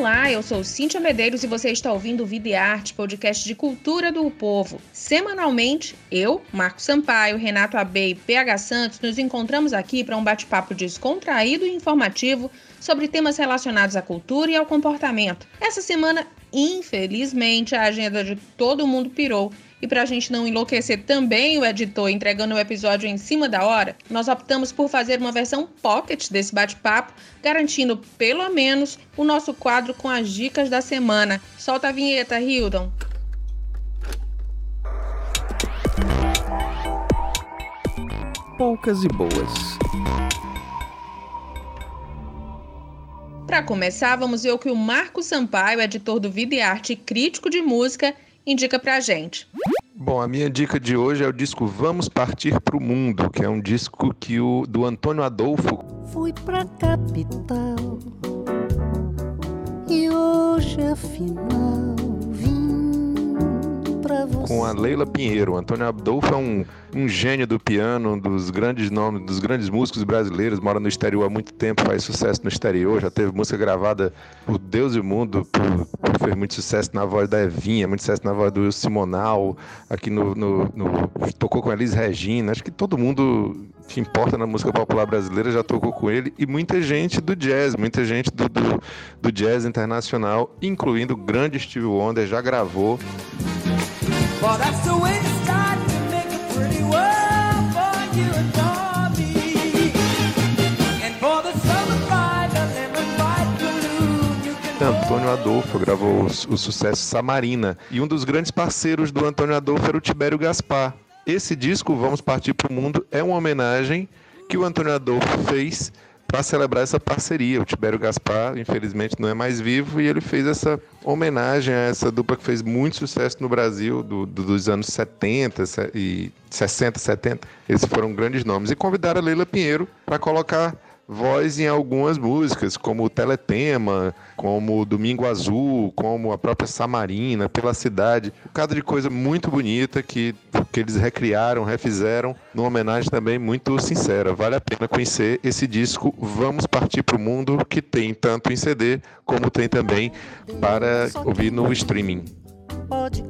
Olá, eu sou Cíntia Medeiros e você está ouvindo Vida e Arte, podcast de cultura do povo. Semanalmente, eu, Marco Sampaio, Renato Abe e PH Santos nos encontramos aqui para um bate-papo descontraído e informativo sobre temas relacionados à cultura e ao comportamento. Essa semana, infelizmente, a agenda de todo mundo pirou e para a gente não enlouquecer também o editor entregando o episódio em cima da hora, nós optamos por fazer uma versão pocket desse bate-papo, garantindo pelo menos o nosso quadro com as dicas da semana. Solta a vinheta, Hildon. Poucas e boas. Para começar, vamos ver o que o Marco Sampaio, editor do Vida e Arte e crítico de música, indica pra gente. Bom, a minha dica de hoje é o disco Vamos Partir pro Mundo, que é um disco que o do Antônio Adolfo. Fui pra capital e hoje afinal com a Leila Pinheiro. Antônio Adolfo é um, um gênio do piano, um dos grandes nomes, dos grandes músicos brasileiros, mora no exterior há muito tempo, faz sucesso no exterior, já teve música gravada por Deus e o Mundo, por, por, fez muito sucesso na voz da Evinha, muito sucesso na voz do Simonal, aqui no, no, no tocou com a Elis Regina, acho que todo mundo que importa na música popular brasileira já tocou com ele e muita gente do jazz, muita gente do, do, do jazz internacional, incluindo o grande Steve Wonder, já gravou. Antônio Adolfo gravou o, o sucesso Samarina. E um dos grandes parceiros do Antônio Adolfo era o Tibério Gaspar. Esse disco, Vamos Partir para o Mundo, é uma homenagem que o Antônio Adolfo fez para celebrar essa parceria. O Tibério Gaspar, infelizmente, não é mais vivo e ele fez essa homenagem a essa dupla que fez muito sucesso no Brasil do, do, dos anos 70 e 60, 70. Esses foram grandes nomes. E convidaram a Leila Pinheiro para colocar voz em algumas músicas, como o Teletema, como Domingo Azul, como a própria Samarina, Pela Cidade. Um cada de coisa muito bonita que, que eles recriaram, refizeram, numa homenagem também muito sincera. Vale a pena conhecer esse disco Vamos Partir para o Mundo, que tem tanto em CD como tem também para ouvir no streaming. Pode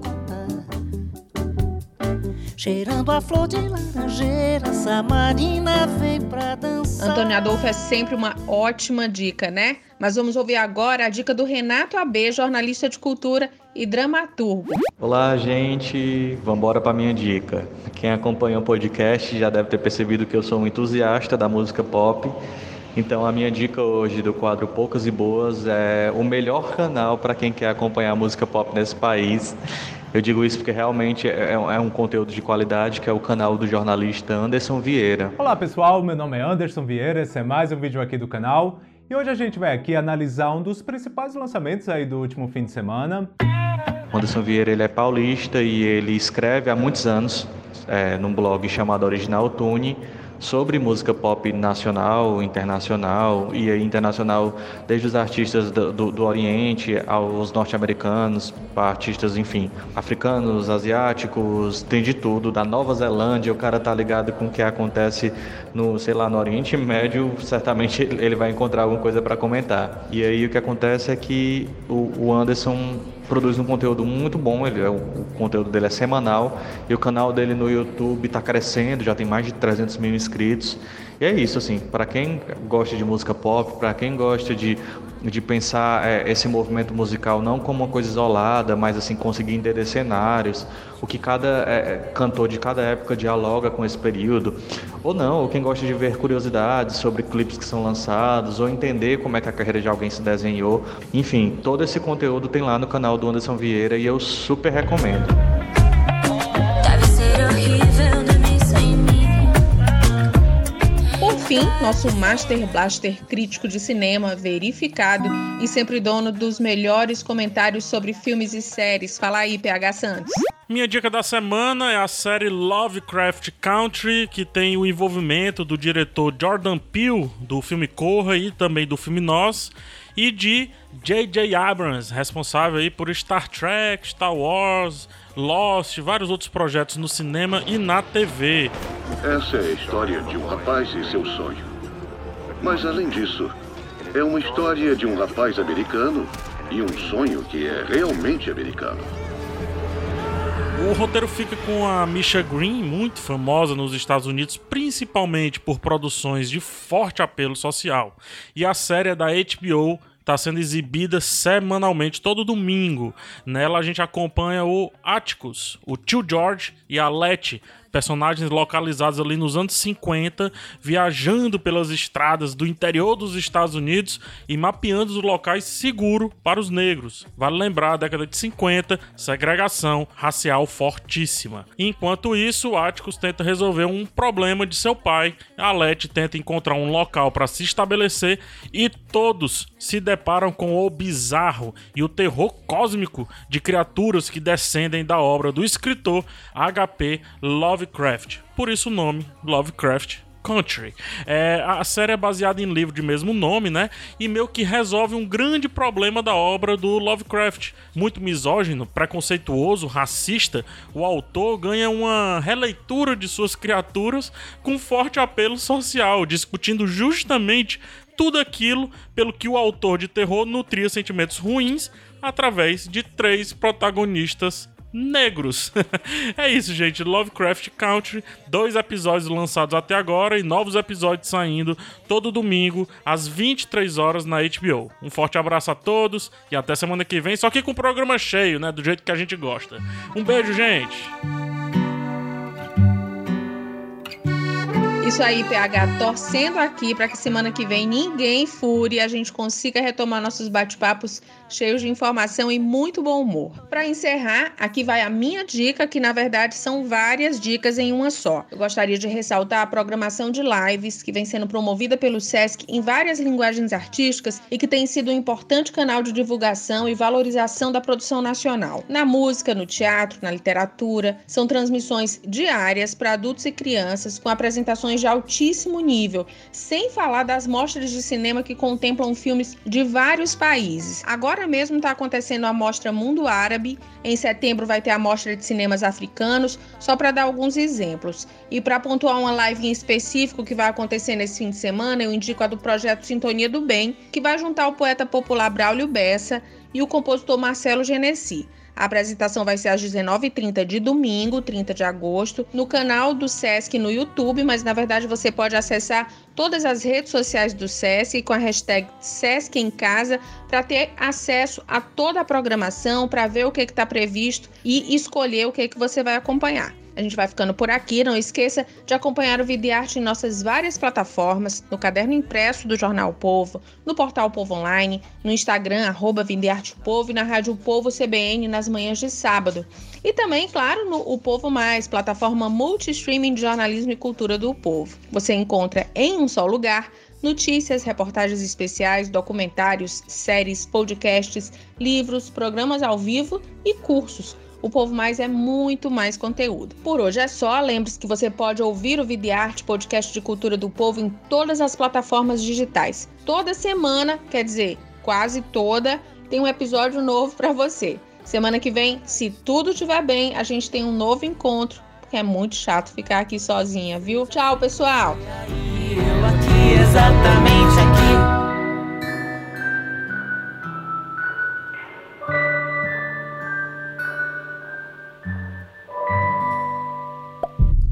Cheirando a flor de laranjeira, Samarina vem pra dançar. Antônio Adolfo é sempre uma ótima dica, né? Mas vamos ouvir agora a dica do Renato AB, jornalista de cultura e dramaturgo. Olá, gente. Vamos embora para minha dica. Quem acompanha o podcast já deve ter percebido que eu sou um entusiasta da música pop. Então, a minha dica hoje do quadro Poucas e Boas é o melhor canal para quem quer acompanhar a música pop nesse país. Eu digo isso porque realmente é, é, um conteúdo de qualidade, que é o canal do jornalista Anderson Vieira. Olá pessoal, meu nome é Anderson Vieira, esse é mais um vídeo aqui do canal. E hoje a gente vai aqui analisar um dos principais lançamentos aí do último fim de semana. Anderson Vieira ele é paulista e ele escreve há muitos anos é, num blog chamado Original Tune sobre música pop nacional, internacional e internacional, desde os artistas do, do, do Oriente aos norte-americanos, artistas, enfim, africanos, asiáticos, tem de tudo, da Nova Zelândia, o cara tá ligado com o que acontece no, sei lá, no Oriente Médio, certamente ele vai encontrar alguma coisa para comentar. E aí o que acontece é que o, o Anderson produz um conteúdo muito bom, ele é, o, o conteúdo dele é semanal e o canal dele no YouTube está crescendo, já tem mais de 300 mil inscritos. E é isso, assim, para quem gosta de música pop, para quem gosta de, de pensar é, esse movimento musical não como uma coisa isolada, mas assim, conseguir entender cenários, o que cada é, é, cantor de cada época dialoga com esse período, ou não, ou quem gosta de ver curiosidades sobre clipes que são lançados, ou entender como é que a carreira de alguém se desenhou. Enfim, todo esse conteúdo tem lá no canal do Anderson Vieira e eu super recomendo. Fim, nosso Master Blaster crítico de cinema, verificado e sempre dono dos melhores comentários sobre filmes e séries. Fala aí, PH Santos. Minha dica da semana é a série Lovecraft Country, que tem o envolvimento do diretor Jordan Peele, do filme Corra e também do filme Nós, e de J.J. Abrams, responsável aí por Star Trek, Star Wars, Lost, vários outros projetos no cinema e na TV. Essa é a história de um rapaz e seu sonho. Mas além disso, é uma história de um rapaz americano E um sonho que é realmente americano. O roteiro fica com a Misha Green, muito famosa nos Estados Unidos, principalmente por produções de forte apelo social. E a série é da HBO está sendo exibida semanalmente, todo domingo. Nela a gente acompanha o Atticus, o tio George e a Letty, personagens localizados ali nos anos 50, viajando pelas estradas do interior dos Estados Unidos e mapeando os locais seguros para os negros. Vale lembrar, a década de 50, segregação racial fortíssima. Enquanto isso, Atticus tenta resolver um problema de seu pai, a Letty tenta encontrar um local para se estabelecer e todos se deparam com o bizarro e o terror cósmico de criaturas que descendem da obra do escritor H.P. Lovecraft Lovecraft, por isso o nome Lovecraft Country. É, a série é baseada em livro de mesmo nome, né? E meio que resolve um grande problema da obra do Lovecraft. Muito misógino, preconceituoso, racista, o autor ganha uma releitura de suas criaturas com forte apelo social, discutindo justamente tudo aquilo pelo que o autor de terror nutria sentimentos ruins através de três protagonistas negros. é isso, gente. Lovecraft Country, dois episódios lançados até agora e novos episódios saindo todo domingo às 23 horas na HBO. Um forte abraço a todos e até semana que vem, só que com o programa cheio, né, do jeito que a gente gosta. Um beijo, gente. Isso aí, PH, torcendo aqui para que semana que vem ninguém fure e a gente consiga retomar nossos bate-papos cheios de informação e muito bom humor. Para encerrar, aqui vai a minha dica, que na verdade são várias dicas em uma só. Eu gostaria de ressaltar a programação de lives que vem sendo promovida pelo SESC em várias linguagens artísticas e que tem sido um importante canal de divulgação e valorização da produção nacional. Na música, no teatro, na literatura, são transmissões diárias para adultos e crianças com apresentações de altíssimo nível, sem falar das mostras de cinema que contemplam filmes de vários países. Agora mesmo está acontecendo a Mostra Mundo Árabe. Em setembro vai ter a Mostra de Cinemas Africanos, só para dar alguns exemplos. E para pontuar uma live em específico que vai acontecer nesse fim de semana, eu indico a do projeto Sintonia do Bem, que vai juntar o poeta popular Braulio Bessa e o compositor Marcelo Genesi. A apresentação vai ser às 19h30 de domingo, 30 de agosto, no canal do SESC no YouTube, mas na verdade você pode acessar todas as redes sociais do SESC com a hashtag SESC em Casa para ter acesso a toda a programação, para ver o que está previsto e escolher o que, que você vai acompanhar. A gente vai ficando por aqui. Não esqueça de acompanhar o Videarte em nossas várias plataformas, no caderno impresso do Jornal Povo, no portal Povo Online, no Instagram, arroba Povo e na Rádio Povo CBN nas manhãs de sábado. E também, claro, no O Povo Mais, plataforma multi-streaming de jornalismo e cultura do povo. Você encontra em um só lugar notícias, reportagens especiais, documentários, séries, podcasts, livros, programas ao vivo e cursos o Povo Mais é muito mais conteúdo. Por hoje é só. Lembre-se que você pode ouvir o Videarte, podcast de cultura do povo, em todas as plataformas digitais. Toda semana, quer dizer, quase toda, tem um episódio novo para você. Semana que vem, se tudo estiver bem, a gente tem um novo encontro, porque é muito chato ficar aqui sozinha, viu? Tchau, pessoal!